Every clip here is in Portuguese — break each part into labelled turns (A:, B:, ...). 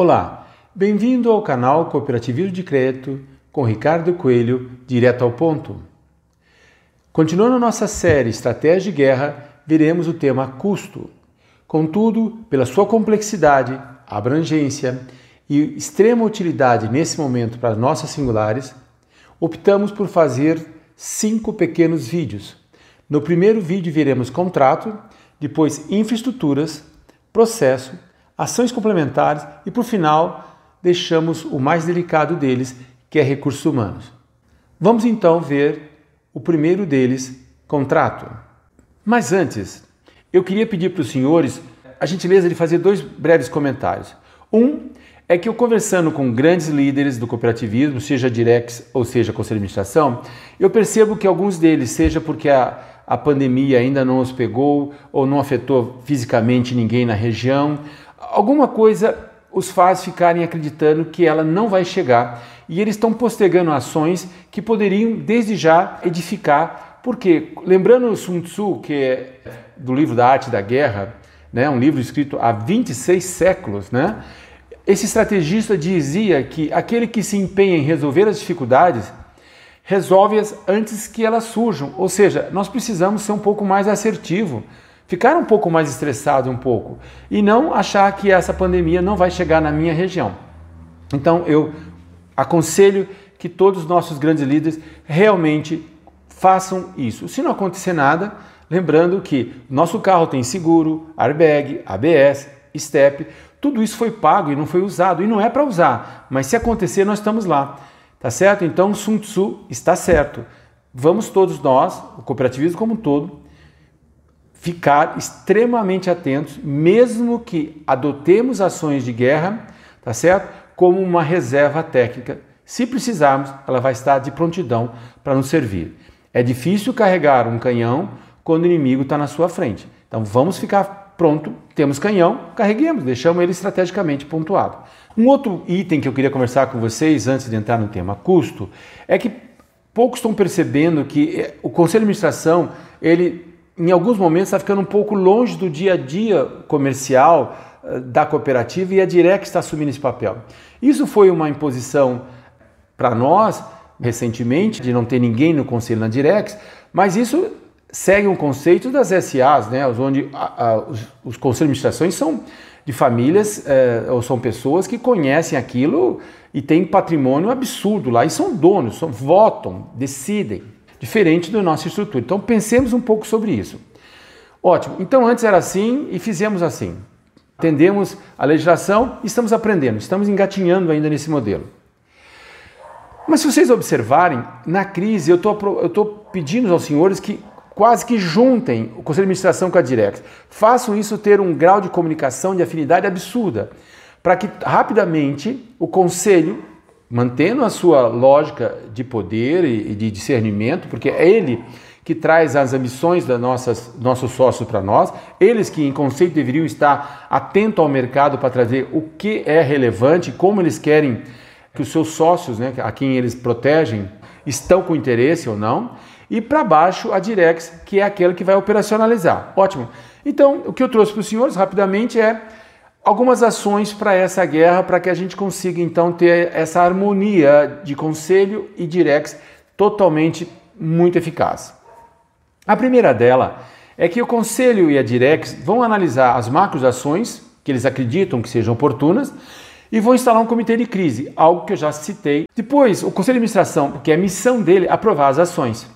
A: Olá, bem-vindo ao canal Cooperativismo de Crédito com Ricardo Coelho, direto ao ponto. Continuando nossa série Estratégia de Guerra, veremos o tema custo. Contudo, pela sua complexidade, abrangência e extrema utilidade nesse momento para nossas singulares, optamos por fazer cinco pequenos vídeos. No primeiro vídeo veremos contrato, depois infraestruturas, processo, ações complementares e, por final, deixamos o mais delicado deles, que é recursos humanos. Vamos então ver o primeiro deles, contrato. Mas antes, eu queria pedir para os senhores a gentileza de fazer dois breves comentários. Um é que eu conversando com grandes líderes do cooperativismo, seja Direx ou seja Conselho de Administração, eu percebo que alguns deles, seja porque a, a pandemia ainda não os pegou ou não afetou fisicamente ninguém na região, alguma coisa os faz ficarem acreditando que ela não vai chegar e eles estão postergando ações que poderiam desde já edificar. Porque, lembrando Sun Tzu, que é do livro da Arte da Guerra, né, um livro escrito há 26 séculos, né, esse estrategista dizia que aquele que se empenha em resolver as dificuldades resolve-as antes que elas surjam. Ou seja, nós precisamos ser um pouco mais assertivo ficar um pouco mais estressado um pouco e não achar que essa pandemia não vai chegar na minha região. Então eu aconselho que todos os nossos grandes líderes realmente façam isso. Se não acontecer nada, lembrando que nosso carro tem seguro, airbag, ABS, step, tudo isso foi pago e não foi usado e não é para usar, mas se acontecer nós estamos lá. Tá certo? Então Sun Tzu está certo. Vamos todos nós, o cooperativismo como um todo, ficar extremamente atentos, mesmo que adotemos ações de guerra, tá certo? Como uma reserva técnica. Se precisarmos, ela vai estar de prontidão para nos servir. É difícil carregar um canhão quando o inimigo está na sua frente. Então vamos ficar pronto, temos canhão, carreguemos, deixamos ele estrategicamente pontuado. Um outro item que eu queria conversar com vocês antes de entrar no tema custo é que poucos estão percebendo que eh, o conselho de administração ele em alguns momentos está ficando um pouco longe do dia a dia comercial eh, da cooperativa e a Direx está assumindo esse papel. Isso foi uma imposição para nós recentemente de não ter ninguém no conselho na Direx, mas isso segue um conceito das SAs, né, onde a, a, os, os, conselhos de administrações são de famílias é, ou são pessoas que conhecem aquilo e têm patrimônio absurdo lá e são donos, são, votam, decidem diferente da nossa estrutura. Então pensemos um pouco sobre isso. Ótimo, então antes era assim e fizemos assim. Atendemos a legislação e estamos aprendendo, estamos engatinhando ainda nesse modelo. Mas se vocês observarem, na crise eu estou pedindo aos senhores que quase que juntem o Conselho de Administração com a Direx. Façam isso ter um grau de comunicação, de afinidade absurda, para que rapidamente o Conselho mantendo a sua lógica de poder e de discernimento, porque é ele que traz as ambições das nossas nossos sócios para nós, eles que em conceito deveriam estar atento ao mercado para trazer o que é relevante, como eles querem que os seus sócios, né, a quem eles protegem, estão com interesse ou não. E para baixo a Direx, que é aquele que vai operacionalizar. Ótimo. Então, o que eu trouxe para os senhores rapidamente é algumas ações para essa guerra, para que a gente consiga então ter essa harmonia de conselho e direx totalmente muito eficaz. A primeira dela é que o conselho e a direx vão analisar as macros ações que eles acreditam que sejam oportunas e vão instalar um comitê de crise, algo que eu já citei. Depois, o conselho de administração, que é a missão dele, aprovar as ações.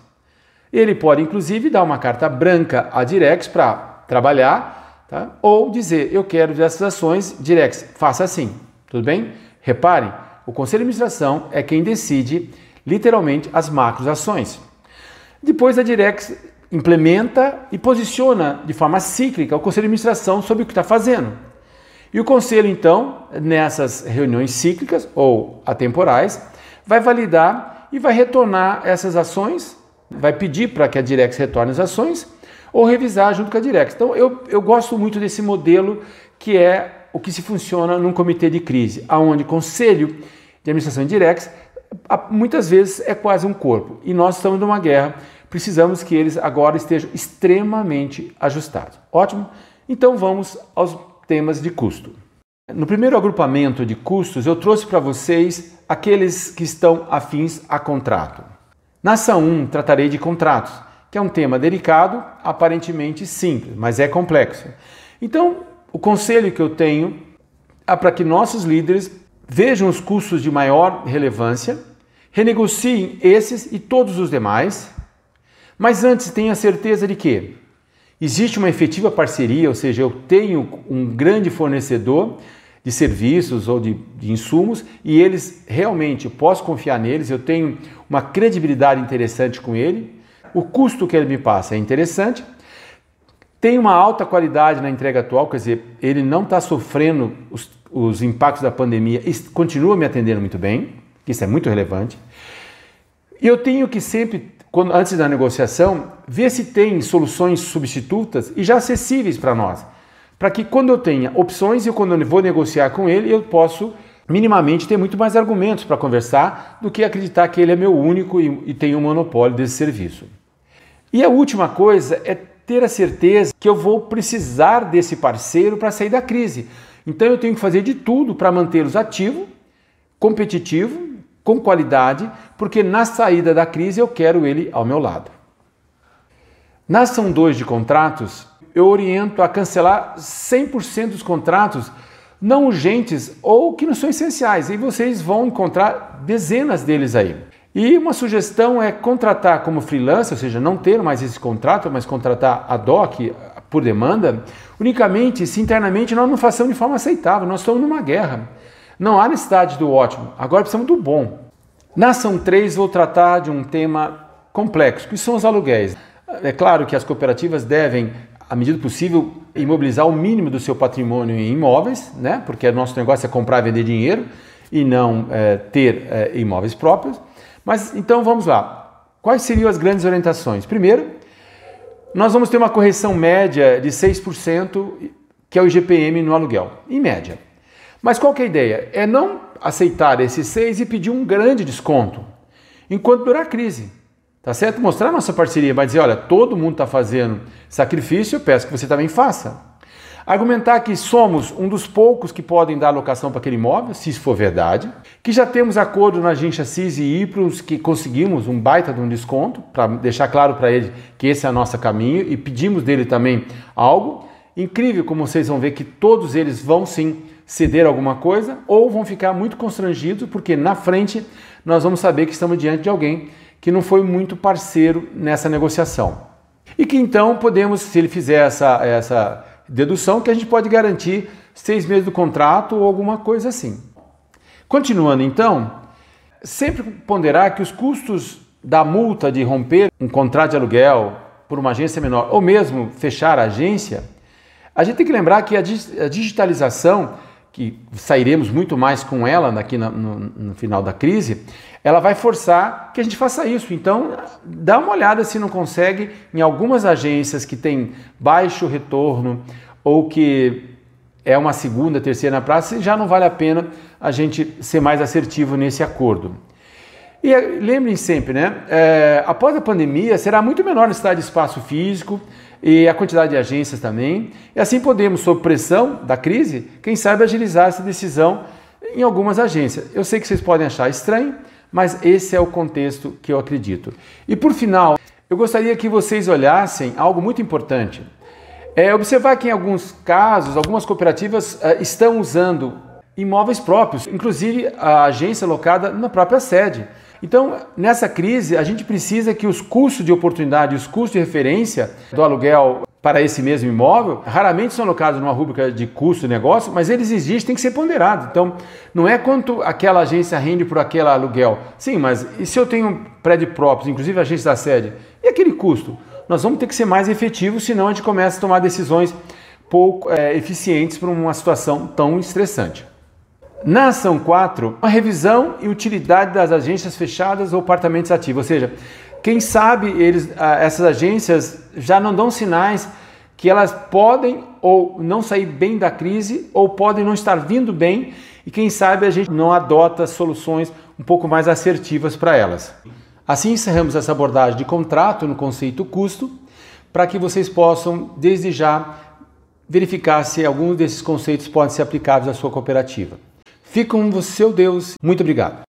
A: Ele pode inclusive dar uma carta branca à Direx para trabalhar Tá? Ou dizer, eu quero essas ações, Direx, faça assim, tudo bem? Reparem, o Conselho de Administração é quem decide literalmente as macros ações. Depois a Direx implementa e posiciona de forma cíclica o Conselho de Administração sobre o que está fazendo. E o Conselho, então, nessas reuniões cíclicas ou atemporais, vai validar e vai retornar essas ações, vai pedir para que a Direx retorne as ações ou revisar junto com a Direx. Então eu, eu gosto muito desse modelo que é o que se funciona num comitê de crise, aonde conselho de administração de Direx muitas vezes é quase um corpo. E nós estamos numa guerra, precisamos que eles agora estejam extremamente ajustados. Ótimo? Então vamos aos temas de custo. No primeiro agrupamento de custos, eu trouxe para vocês aqueles que estão afins a contrato. Na ação 1, tratarei de contratos, que é um tema delicado, aparentemente simples, mas é complexo. Então, o conselho que eu tenho é para que nossos líderes vejam os custos de maior relevância, renegociem esses e todos os demais, mas antes tenha certeza de que existe uma efetiva parceria, ou seja, eu tenho um grande fornecedor de serviços ou de, de insumos e eles realmente, eu posso confiar neles, eu tenho uma credibilidade interessante com ele, o custo que ele me passa é interessante, tem uma alta qualidade na entrega atual, quer dizer, ele não está sofrendo os, os impactos da pandemia e continua me atendendo muito bem, isso é muito relevante. E eu tenho que sempre, quando, antes da negociação, ver se tem soluções substitutas e já acessíveis para nós para que quando eu tenha opções e quando eu vou negociar com ele, eu posso minimamente ter muito mais argumentos para conversar do que acreditar que ele é meu único e, e tem um monopólio desse serviço. E a última coisa é ter a certeza que eu vou precisar desse parceiro para sair da crise. Então eu tenho que fazer de tudo para mantê-los ativo, competitivo, com qualidade, porque na saída da crise eu quero ele ao meu lado. Na ação 2 de contratos, eu oriento a cancelar 100% dos contratos não urgentes ou que não são essenciais. E vocês vão encontrar dezenas deles aí. E uma sugestão é contratar como freelancer, ou seja, não ter mais esse contrato, mas contratar a DOC por demanda, unicamente se internamente nós não façamos de forma aceitável. Nós estamos numa guerra. Não há necessidade do ótimo, agora precisamos do bom. Na ação 3, vou tratar de um tema complexo, que são os aluguéis. É claro que as cooperativas devem à medida possível, imobilizar o mínimo do seu patrimônio em imóveis, né? porque nosso negócio é comprar e vender dinheiro e não é, ter é, imóveis próprios. Mas então vamos lá. Quais seriam as grandes orientações? Primeiro, nós vamos ter uma correção média de 6%, que é o IGPM no aluguel, em média. Mas qual que é a ideia? É não aceitar esses 6 e pedir um grande desconto enquanto durar a crise. Tá certo? Mostrar nossa parceria, vai dizer, olha, todo mundo está fazendo sacrifício, eu peço que você também faça. Argumentar que somos um dos poucos que podem dar locação para aquele imóvel, se isso for verdade. Que já temos acordo na agência CIS e IPROS que conseguimos um baita de um desconto, para deixar claro para ele que esse é o nosso caminho e pedimos dele também algo. Incrível como vocês vão ver que todos eles vão sim ceder alguma coisa ou vão ficar muito constrangidos, porque na frente nós vamos saber que estamos diante de alguém que não foi muito parceiro nessa negociação. E que então podemos, se ele fizer essa, essa dedução, que a gente pode garantir seis meses do contrato ou alguma coisa assim. Continuando então, sempre ponderar que os custos da multa de romper um contrato de aluguel por uma agência menor ou mesmo fechar a agência, a gente tem que lembrar que a digitalização que sairemos muito mais com ela aqui no, no, no, final da crise, ela vai forçar que a gente faça isso. Então, dá uma olhada se não consegue em algumas agências que têm baixo retorno ou que é uma segunda, terceira praça, já não vale a pena a gente ser mais assertivo nesse acordo. E lembrem sempre, né? É, após a pandemia, será muito menor a necessidade de espaço físico, e a quantidade de agências também. E assim podemos, sob pressão da crise, quem sabe agilizar essa decisão em algumas agências. Eu sei que vocês podem achar estranho, mas esse é o contexto que eu acredito. E por final, eu gostaria que vocês olhassem algo muito importante. É observar que em alguns casos, algumas cooperativas uh, estão usando imóveis próprios, inclusive a agência locada na própria sede. Então, nessa crise, a gente precisa que os custos de oportunidade, os custos de referência do aluguel para esse mesmo imóvel, raramente são alocados numa rúbrica de custo de negócio, mas eles existem, tem que ser ponderado. Então, não é quanto aquela agência rende por aquele aluguel. Sim, mas e se eu tenho prédio próprio, inclusive a agência da sede, e aquele custo? Nós vamos ter que ser mais efetivos, senão a gente começa a tomar decisões pouco é, eficientes para uma situação tão estressante. Na ação 4, a revisão e utilidade das agências fechadas ou apartamentos ativos, ou seja, quem sabe eles, ah, essas agências já não dão sinais que elas podem ou não sair bem da crise ou podem não estar vindo bem e quem sabe a gente não adota soluções um pouco mais assertivas para elas. Assim encerramos essa abordagem de contrato no conceito custo para que vocês possam desde já verificar se alguns desses conceitos podem ser aplicados à sua cooperativa. Fica com o seu Deus. Muito obrigado.